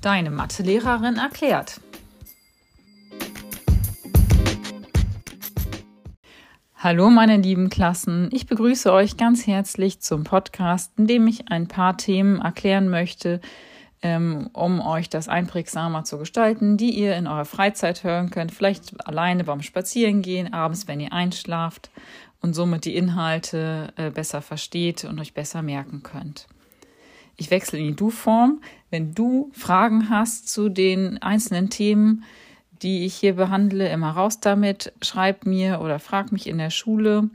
Deine Mathelehrerin erklärt. Hallo meine lieben Klassen, ich begrüße euch ganz herzlich zum Podcast, in dem ich ein paar Themen erklären möchte, ähm, um euch das einprägsamer zu gestalten, die ihr in eurer Freizeit hören könnt, vielleicht alleine beim Spazierengehen, abends, wenn ihr einschlaft und somit die Inhalte äh, besser versteht und euch besser merken könnt. Ich wechsle in die Du-Form. Wenn du Fragen hast zu den einzelnen Themen, die ich hier behandle, immer raus damit. Schreib mir oder frag mich in der Schule.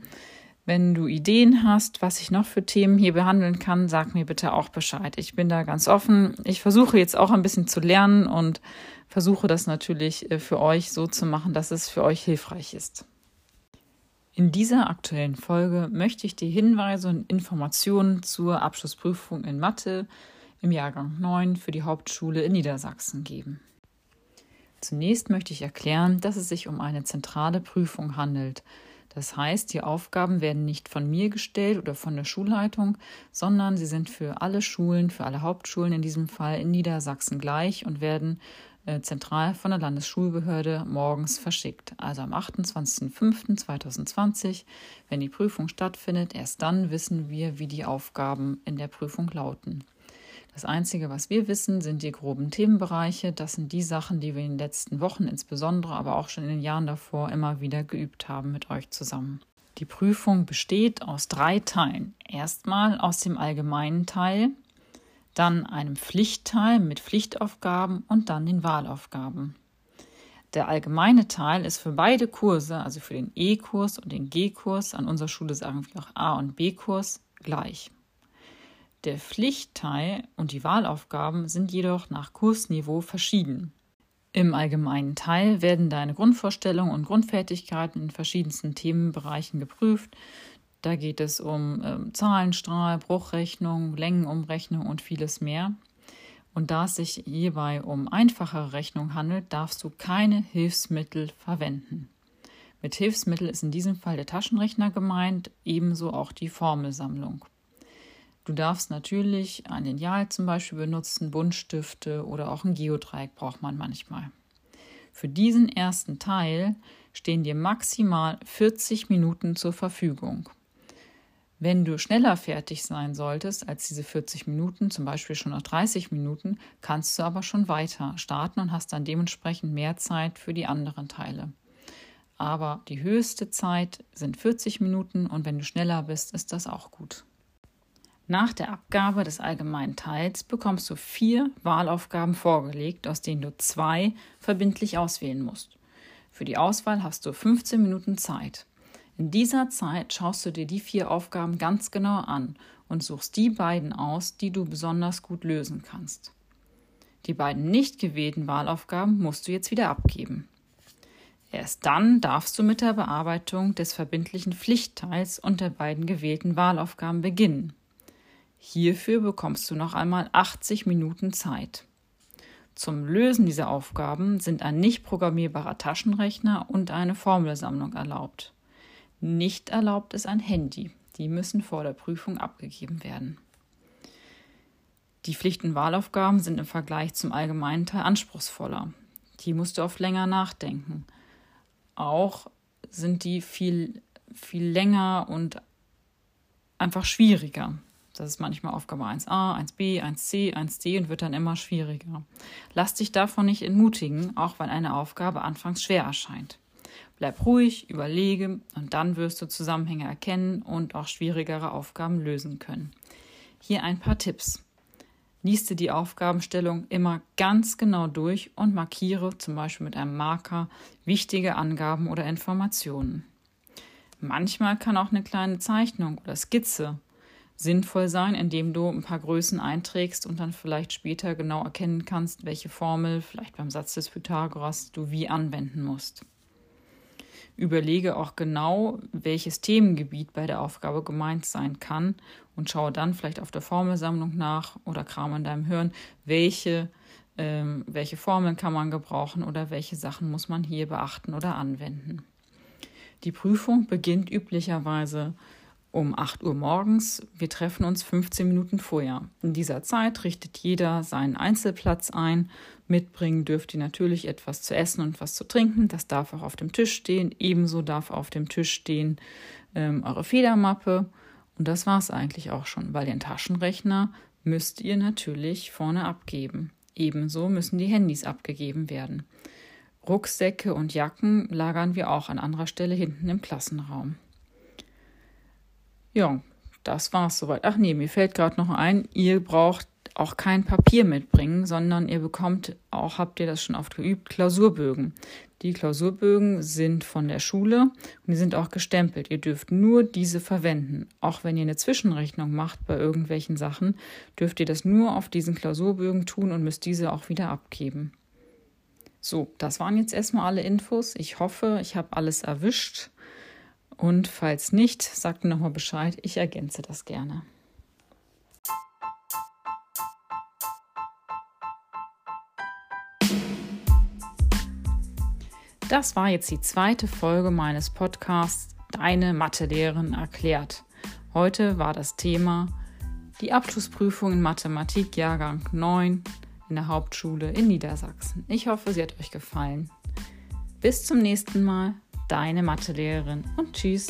Wenn du Ideen hast, was ich noch für Themen hier behandeln kann, sag mir bitte auch Bescheid. Ich bin da ganz offen. Ich versuche jetzt auch ein bisschen zu lernen und versuche das natürlich äh, für euch so zu machen, dass es für euch hilfreich ist. In dieser aktuellen Folge möchte ich dir Hinweise und Informationen zur Abschlussprüfung in Mathe im Jahrgang 9 für die Hauptschule in Niedersachsen geben. Zunächst möchte ich erklären, dass es sich um eine zentrale Prüfung handelt. Das heißt, die Aufgaben werden nicht von mir gestellt oder von der Schulleitung, sondern sie sind für alle Schulen, für alle Hauptschulen in diesem Fall in Niedersachsen gleich und werden äh, zentral von der Landesschulbehörde morgens verschickt. Also am 28.05.2020, wenn die Prüfung stattfindet, erst dann wissen wir, wie die Aufgaben in der Prüfung lauten. Das Einzige, was wir wissen, sind die groben Themenbereiche. Das sind die Sachen, die wir in den letzten Wochen insbesondere, aber auch schon in den Jahren davor immer wieder geübt haben mit euch zusammen. Die Prüfung besteht aus drei Teilen. Erstmal aus dem allgemeinen Teil, dann einem Pflichtteil mit Pflichtaufgaben und dann den Wahlaufgaben. Der allgemeine Teil ist für beide Kurse, also für den E-Kurs und den G-Kurs, an unserer Schule sagen wir auch A- und B-Kurs, gleich. Der Pflichtteil und die Wahlaufgaben sind jedoch nach Kursniveau verschieden. Im allgemeinen Teil werden deine Grundvorstellungen und Grundfertigkeiten in verschiedensten Themenbereichen geprüft. Da geht es um äh, Zahlenstrahl, Bruchrechnung, Längenumrechnung und vieles mehr. Und da es sich hierbei um einfachere Rechnung handelt, darfst du keine Hilfsmittel verwenden. Mit Hilfsmittel ist in diesem Fall der Taschenrechner gemeint, ebenso auch die Formelsammlung. Du darfst natürlich ein Lineal zum Beispiel benutzen, Buntstifte oder auch ein Geodreieck braucht man manchmal. Für diesen ersten Teil stehen dir maximal 40 Minuten zur Verfügung. Wenn du schneller fertig sein solltest als diese 40 Minuten, zum Beispiel schon nach 30 Minuten, kannst du aber schon weiter starten und hast dann dementsprechend mehr Zeit für die anderen Teile. Aber die höchste Zeit sind 40 Minuten und wenn du schneller bist, ist das auch gut. Nach der Abgabe des allgemeinen Teils bekommst du vier Wahlaufgaben vorgelegt, aus denen du zwei verbindlich auswählen musst. Für die Auswahl hast du 15 Minuten Zeit. In dieser Zeit schaust du dir die vier Aufgaben ganz genau an und suchst die beiden aus, die du besonders gut lösen kannst. Die beiden nicht gewählten Wahlaufgaben musst du jetzt wieder abgeben. Erst dann darfst du mit der Bearbeitung des verbindlichen Pflichtteils und der beiden gewählten Wahlaufgaben beginnen. Hierfür bekommst du noch einmal 80 Minuten Zeit. Zum Lösen dieser Aufgaben sind ein nicht programmierbarer Taschenrechner und eine Formelsammlung erlaubt. Nicht erlaubt ist ein Handy. Die müssen vor der Prüfung abgegeben werden. Die Pflichtenwahlaufgaben sind im Vergleich zum allgemeinen Teil anspruchsvoller. Die musst du oft länger nachdenken. Auch sind die viel, viel länger und einfach schwieriger. Das ist manchmal Aufgabe 1a, 1b, 1c, 1d und wird dann immer schwieriger. Lass dich davon nicht entmutigen, auch wenn eine Aufgabe anfangs schwer erscheint. Bleib ruhig, überlege und dann wirst du Zusammenhänge erkennen und auch schwierigere Aufgaben lösen können. Hier ein paar Tipps. Lies dir die Aufgabenstellung immer ganz genau durch und markiere zum Beispiel mit einem Marker wichtige Angaben oder Informationen. Manchmal kann auch eine kleine Zeichnung oder Skizze sinnvoll sein, indem du ein paar Größen einträgst und dann vielleicht später genau erkennen kannst, welche Formel, vielleicht beim Satz des Pythagoras, du wie anwenden musst. Überlege auch genau, welches Themengebiet bei der Aufgabe gemeint sein kann und schaue dann vielleicht auf der Formelsammlung nach oder kram in deinem Hirn, welche, ähm, welche Formeln kann man gebrauchen oder welche Sachen muss man hier beachten oder anwenden. Die Prüfung beginnt üblicherweise um 8 Uhr morgens. Wir treffen uns 15 Minuten vorher. In dieser Zeit richtet jeder seinen Einzelplatz ein. Mitbringen dürft ihr natürlich etwas zu essen und was zu trinken. Das darf auch auf dem Tisch stehen. Ebenso darf auf dem Tisch stehen ähm, eure Federmappe. Und das war es eigentlich auch schon, weil den Taschenrechner müsst ihr natürlich vorne abgeben. Ebenso müssen die Handys abgegeben werden. Rucksäcke und Jacken lagern wir auch an anderer Stelle hinten im Klassenraum. Ja, das war's soweit. Ach nee, mir fällt gerade noch ein, ihr braucht auch kein Papier mitbringen, sondern ihr bekommt auch, habt ihr das schon oft geübt, Klausurbögen. Die Klausurbögen sind von der Schule und die sind auch gestempelt. Ihr dürft nur diese verwenden. Auch wenn ihr eine Zwischenrechnung macht bei irgendwelchen Sachen, dürft ihr das nur auf diesen Klausurbögen tun und müsst diese auch wieder abgeben. So, das waren jetzt erstmal alle Infos. Ich hoffe, ich habe alles erwischt. Und falls nicht, sagt mir nochmal Bescheid. Ich ergänze das gerne. Das war jetzt die zweite Folge meines Podcasts Deine Mathelehrerin erklärt. Heute war das Thema die Abschlussprüfung in Mathematik Jahrgang 9 in der Hauptschule in Niedersachsen. Ich hoffe, sie hat euch gefallen. Bis zum nächsten Mal, deine Mathelehrerin und tschüss.